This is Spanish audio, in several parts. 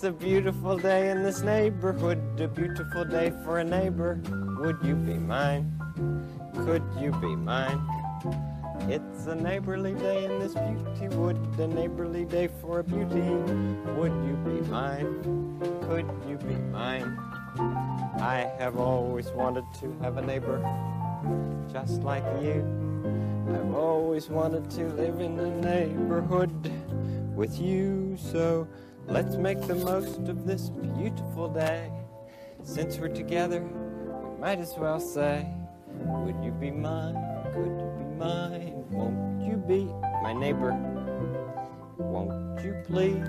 It's a beautiful day in this neighborhood, a beautiful day for a neighbor. Would you be mine? Could you be mine? It's a neighborly day in this beauty wood, a neighborly day for a beauty. Would you be mine? Could you be mine? I have always wanted to have a neighbor just like you. I've always wanted to live in a neighborhood with you. So let's make the most of this beautiful day. Since we're together, we might as well say, Would you be mine? Could you be mine? Won't you be my neighbor? Won't you please?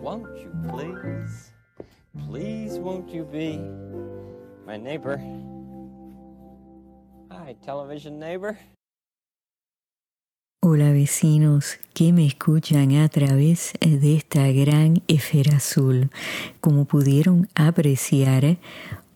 Won't you please? Please, won't you be my neighbor? Hi, television neighbor. Hola vecinos que me escuchan a través de esta gran esfera azul. Como pudieron apreciar,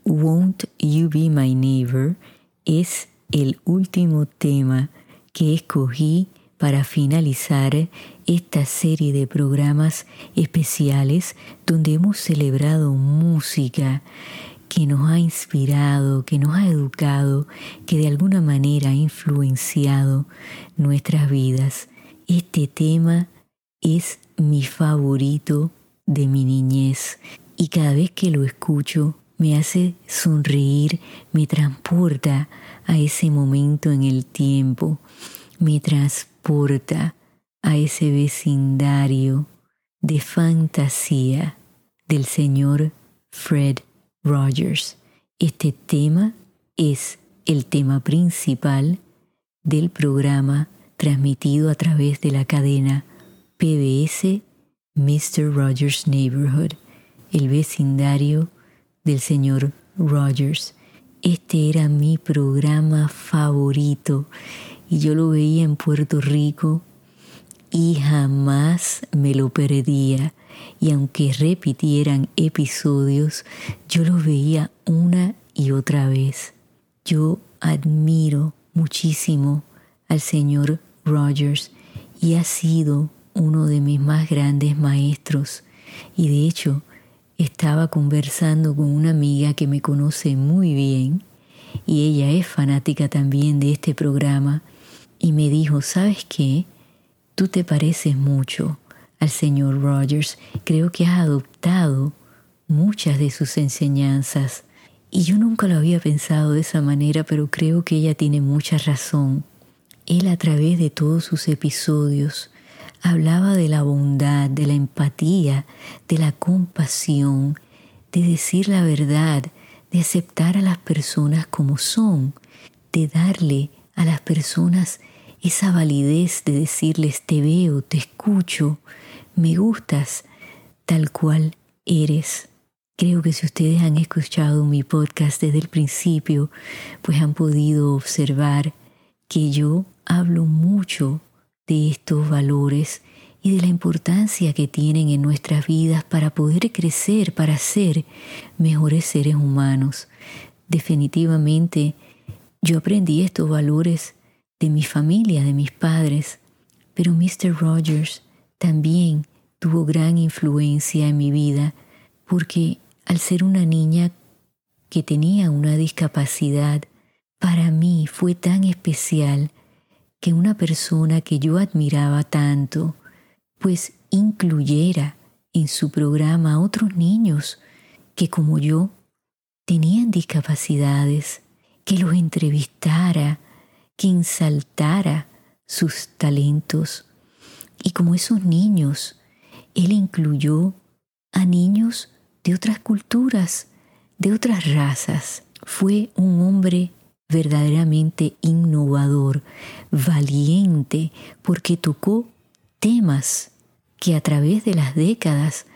Won't You Be My Neighbor es el último tema que escogí para finalizar esta serie de programas especiales donde hemos celebrado música que nos ha inspirado, que nos ha educado, que de alguna manera ha influenciado nuestras vidas. Este tema es mi favorito de mi niñez y cada vez que lo escucho me hace sonreír, me transporta a ese momento en el tiempo, me transporta a ese vecindario de fantasía del señor Fred Rogers. Este tema es el tema principal del programa transmitido a través de la cadena PBS Mr. Rogers Neighborhood, el vecindario del señor Rogers. Este era mi programa favorito y yo lo veía en Puerto Rico y jamás me lo perdía. Y aunque repitieran episodios, yo lo veía una y otra vez. Yo admiro muchísimo al señor Rogers y ha sido uno de mis más grandes maestros. Y de hecho, estaba conversando con una amiga que me conoce muy bien y ella es fanática también de este programa y me dijo, ¿sabes qué? Tú te pareces mucho al señor Rogers. Creo que has adoptado muchas de sus enseñanzas. Y yo nunca lo había pensado de esa manera, pero creo que ella tiene mucha razón. Él a través de todos sus episodios hablaba de la bondad, de la empatía, de la compasión, de decir la verdad, de aceptar a las personas como son, de darle a las personas esa validez de decirles te veo, te escucho, me gustas tal cual eres. Creo que si ustedes han escuchado mi podcast desde el principio, pues han podido observar que yo hablo mucho de estos valores y de la importancia que tienen en nuestras vidas para poder crecer, para ser mejores seres humanos. Definitivamente yo aprendí estos valores de mi familia, de mis padres, pero Mr. Rogers también tuvo gran influencia en mi vida porque al ser una niña que tenía una discapacidad, para mí fue tan especial que una persona que yo admiraba tanto, pues incluyera en su programa a otros niños que como yo tenían discapacidades, que los entrevistara, que ensaltara sus talentos. Y como esos niños, él incluyó a niños de otras culturas, de otras razas. Fue un hombre verdaderamente innovador, valiente, porque tocó temas que a través de las décadas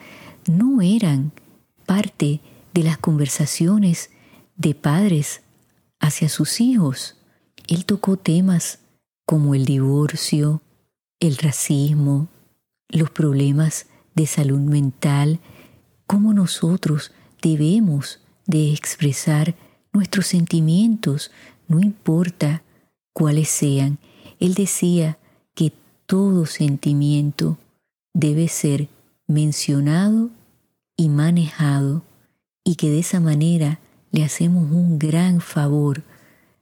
no eran parte de las conversaciones de padres hacia sus hijos. Él tocó temas como el divorcio, el racismo, los problemas de salud mental, cómo nosotros debemos de expresar nuestros sentimientos, no importa cuáles sean. Él decía que todo sentimiento debe ser mencionado y manejado y que de esa manera le hacemos un gran favor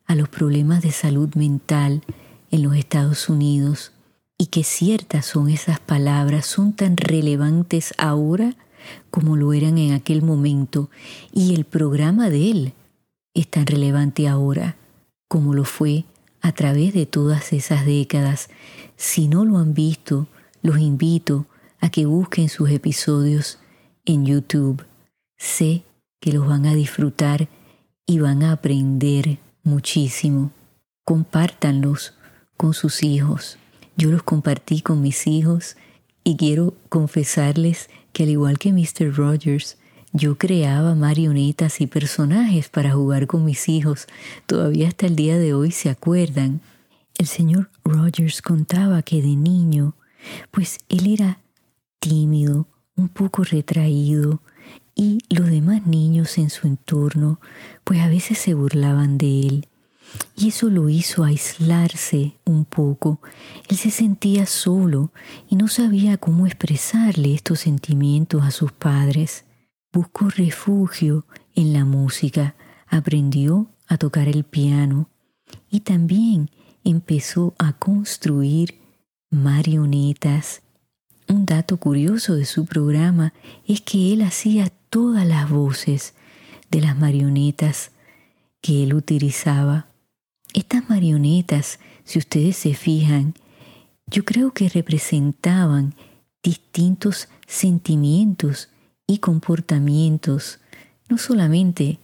a los problemas de salud mental en los Estados Unidos y que ciertas son esas palabras, son tan relevantes ahora como lo eran en aquel momento y el programa de él es tan relevante ahora como lo fue a través de todas esas décadas. Si no lo han visto, los invito a que busquen sus episodios en YouTube. Sé que los van a disfrutar y van a aprender muchísimo. Compártanlos con sus hijos. Yo los compartí con mis hijos y quiero confesarles que al igual que Mr. Rogers, yo creaba marionetas y personajes para jugar con mis hijos. Todavía hasta el día de hoy se acuerdan. El señor Rogers contaba que de niño, pues él era tímido, un poco retraído, y los demás niños en su entorno, pues a veces se burlaban de él. Y eso lo hizo aislarse un poco. Él se sentía solo y no sabía cómo expresarle estos sentimientos a sus padres buscó refugio en la música, aprendió a tocar el piano y también empezó a construir marionetas. Un dato curioso de su programa es que él hacía todas las voces de las marionetas que él utilizaba. Estas marionetas, si ustedes se fijan, yo creo que representaban distintos sentimientos y comportamientos, no solamente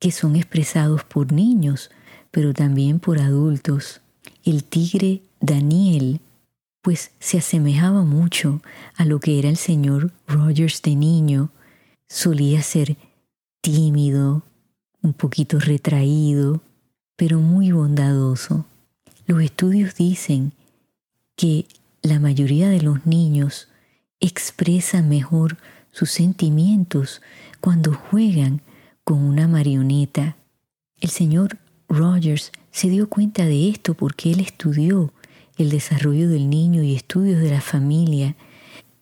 que son expresados por niños, pero también por adultos. El tigre Daniel, pues se asemejaba mucho a lo que era el señor Rogers de niño. Solía ser tímido, un poquito retraído, pero muy bondadoso. Los estudios dicen que la mayoría de los niños expresan mejor sus sentimientos cuando juegan con una marioneta. El señor Rogers se dio cuenta de esto porque él estudió el desarrollo del niño y estudios de la familia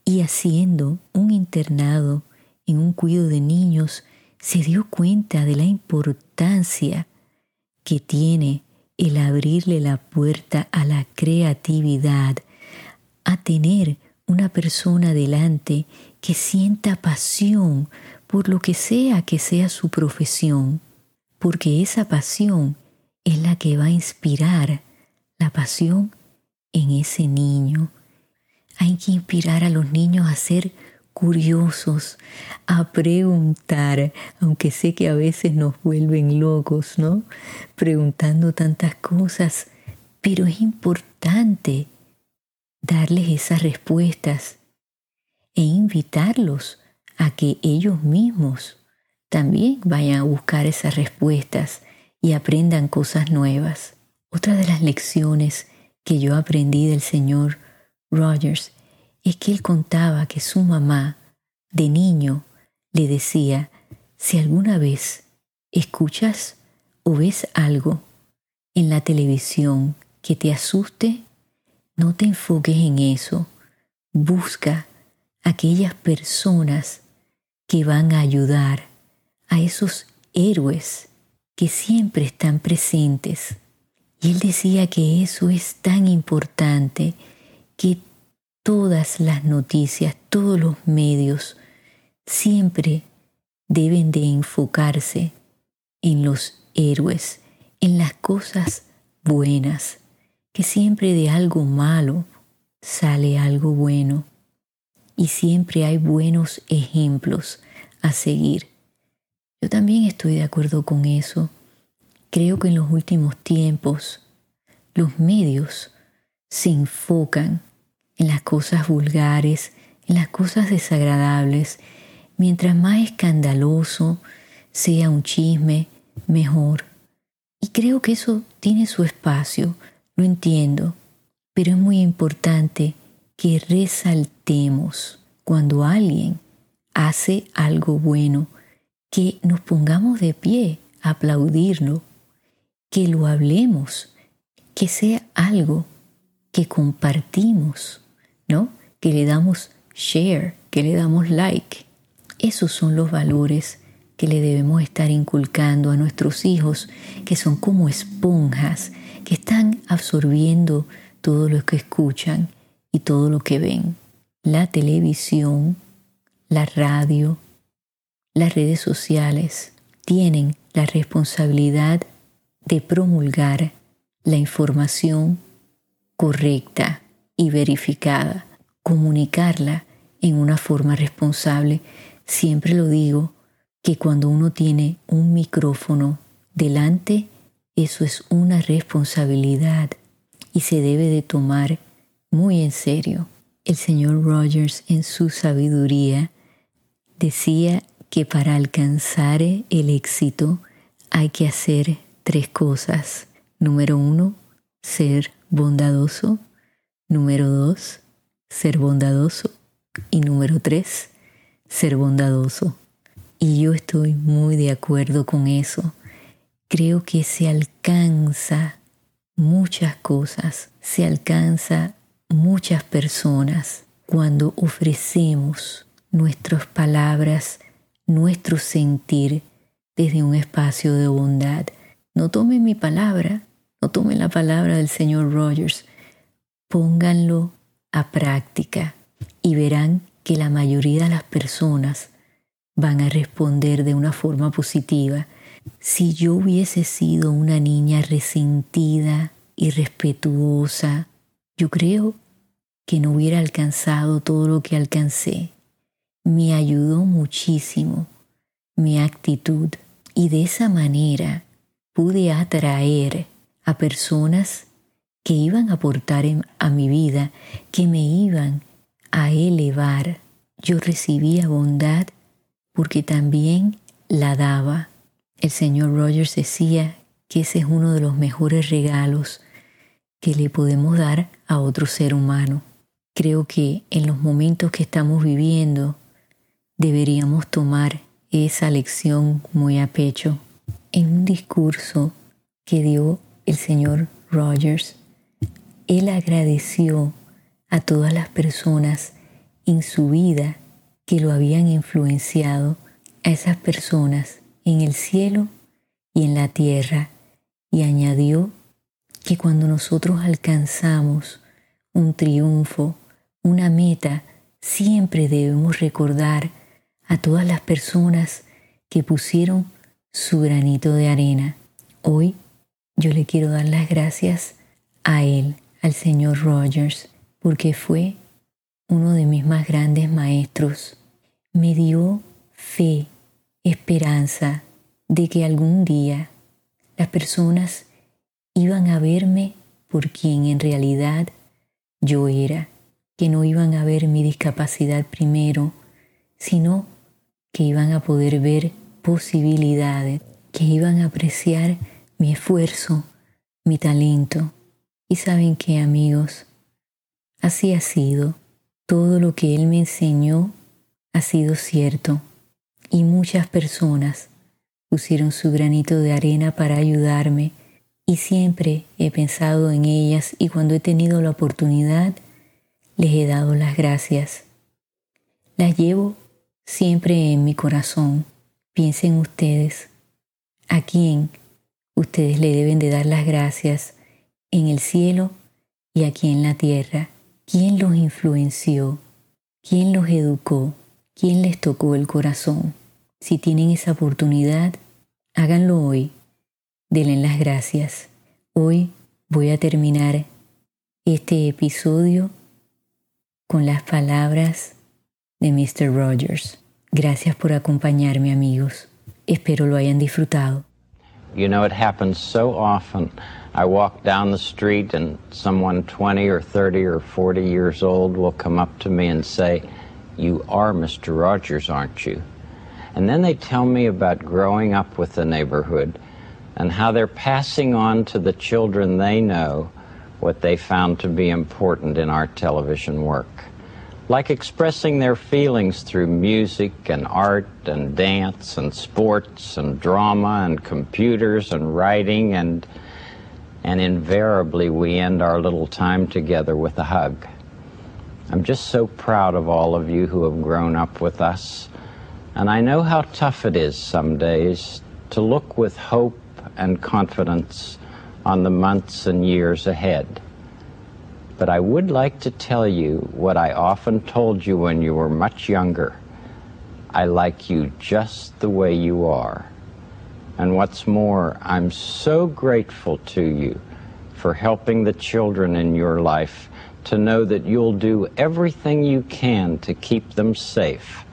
y haciendo un internado en un cuido de niños, se dio cuenta de la importancia que tiene el abrirle la puerta a la creatividad, a tener una persona delante que sienta pasión por lo que sea que sea su profesión, porque esa pasión es la que va a inspirar la pasión en ese niño. Hay que inspirar a los niños a ser curiosos, a preguntar, aunque sé que a veces nos vuelven locos, ¿no? Preguntando tantas cosas, pero es importante darles esas respuestas e invitarlos a que ellos mismos también vayan a buscar esas respuestas y aprendan cosas nuevas. Otra de las lecciones que yo aprendí del señor Rogers es que él contaba que su mamá, de niño, le decía, si alguna vez escuchas o ves algo en la televisión que te asuste, no te enfoques en eso. Busca aquellas personas que van a ayudar a esos héroes que siempre están presentes. Y él decía que eso es tan importante que todas las noticias, todos los medios, siempre deben de enfocarse en los héroes, en las cosas buenas, que siempre de algo malo sale algo bueno y siempre hay buenos ejemplos a seguir. Yo también estoy de acuerdo con eso. Creo que en los últimos tiempos los medios se enfocan en las cosas vulgares, en las cosas desagradables. Mientras más escandaloso sea un chisme, mejor. Y creo que eso tiene su espacio, lo entiendo, pero es muy importante que resaltemos cuando alguien hace algo bueno, que nos pongamos de pie a aplaudirlo, que lo hablemos, que sea algo que compartimos, ¿no? Que le damos share, que le damos like. Esos son los valores que le debemos estar inculcando a nuestros hijos, que son como esponjas, que están absorbiendo todo lo que escuchan y todo lo que ven. La televisión, la radio, las redes sociales tienen la responsabilidad de promulgar la información correcta y verificada, comunicarla en una forma responsable. Siempre lo digo que cuando uno tiene un micrófono delante, eso es una responsabilidad y se debe de tomar muy en serio. El señor Rogers en su sabiduría decía que para alcanzar el éxito hay que hacer tres cosas. Número uno, ser bondadoso. Número dos, ser bondadoso. Y número tres, ser bondadoso. Y yo estoy muy de acuerdo con eso. Creo que se alcanza muchas cosas, se alcanza muchas personas cuando ofrecemos nuestras palabras, nuestro sentir desde un espacio de bondad. No tomen mi palabra, no tomen la palabra del señor Rogers, pónganlo a práctica y verán que la mayoría de las personas van a responder de una forma positiva. Si yo hubiese sido una niña resentida, y respetuosa, yo creo que no hubiera alcanzado todo lo que alcancé. Me ayudó muchísimo mi actitud y de esa manera pude atraer a personas que iban a aportar a mi vida, que me iban a elevar. Yo recibía bondad porque también la daba. El señor Rogers decía que ese es uno de los mejores regalos que le podemos dar a otro ser humano. Creo que en los momentos que estamos viviendo deberíamos tomar esa lección muy a pecho. En un discurso que dio el señor Rogers, él agradeció a todas las personas en su vida que lo habían influenciado, a esas personas en el cielo y en la tierra, y añadió que cuando nosotros alcanzamos un triunfo, una meta, siempre debemos recordar a todas las personas que pusieron su granito de arena. Hoy yo le quiero dar las gracias a él, al señor Rogers, porque fue uno de mis más grandes maestros. Me dio fe, esperanza de que algún día las personas iban a verme por quien en realidad yo era que no iban a ver mi discapacidad primero, sino que iban a poder ver posibilidades, que iban a apreciar mi esfuerzo, mi talento. Y saben qué, amigos, así ha sido. Todo lo que Él me enseñó ha sido cierto y muchas personas pusieron su granito de arena para ayudarme y siempre he pensado en ellas y cuando he tenido la oportunidad les he dado las gracias. Las llevo siempre en mi corazón. Piensen ustedes, ¿a quién ustedes le deben de dar las gracias en el cielo y aquí en la tierra? ¿Quién los influenció? ¿Quién los educó? ¿Quién les tocó el corazón? Si tienen esa oportunidad, háganlo hoy. Denle las gracias. Hoy voy a terminar este episodio con las palabras de Mr. Rogers. Gracias por acompañarme amigos. Espero lo hayan disfrutado. You know, it happens so often. I walk down the street and someone 20 or 30 or 40 years old will come up to me and say, You are Mr. Rogers, aren't you? And then they tell me about growing up with the neighborhood and how they're passing on to the children they know what they found to be important in our television work. Like expressing their feelings through music and art and dance and sports and drama and computers and writing and and invariably we end our little time together with a hug. I'm just so proud of all of you who have grown up with us. And I know how tough it is some days to look with hope and confidence on the months and years ahead. But I would like to tell you what I often told you when you were much younger. I like you just the way you are. And what's more, I'm so grateful to you for helping the children in your life to know that you'll do everything you can to keep them safe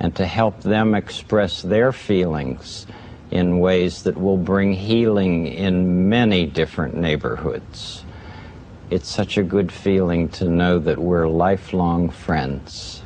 and to help them express their feelings in ways that will bring healing in many different neighborhoods. It's such a good feeling to know that we're lifelong friends.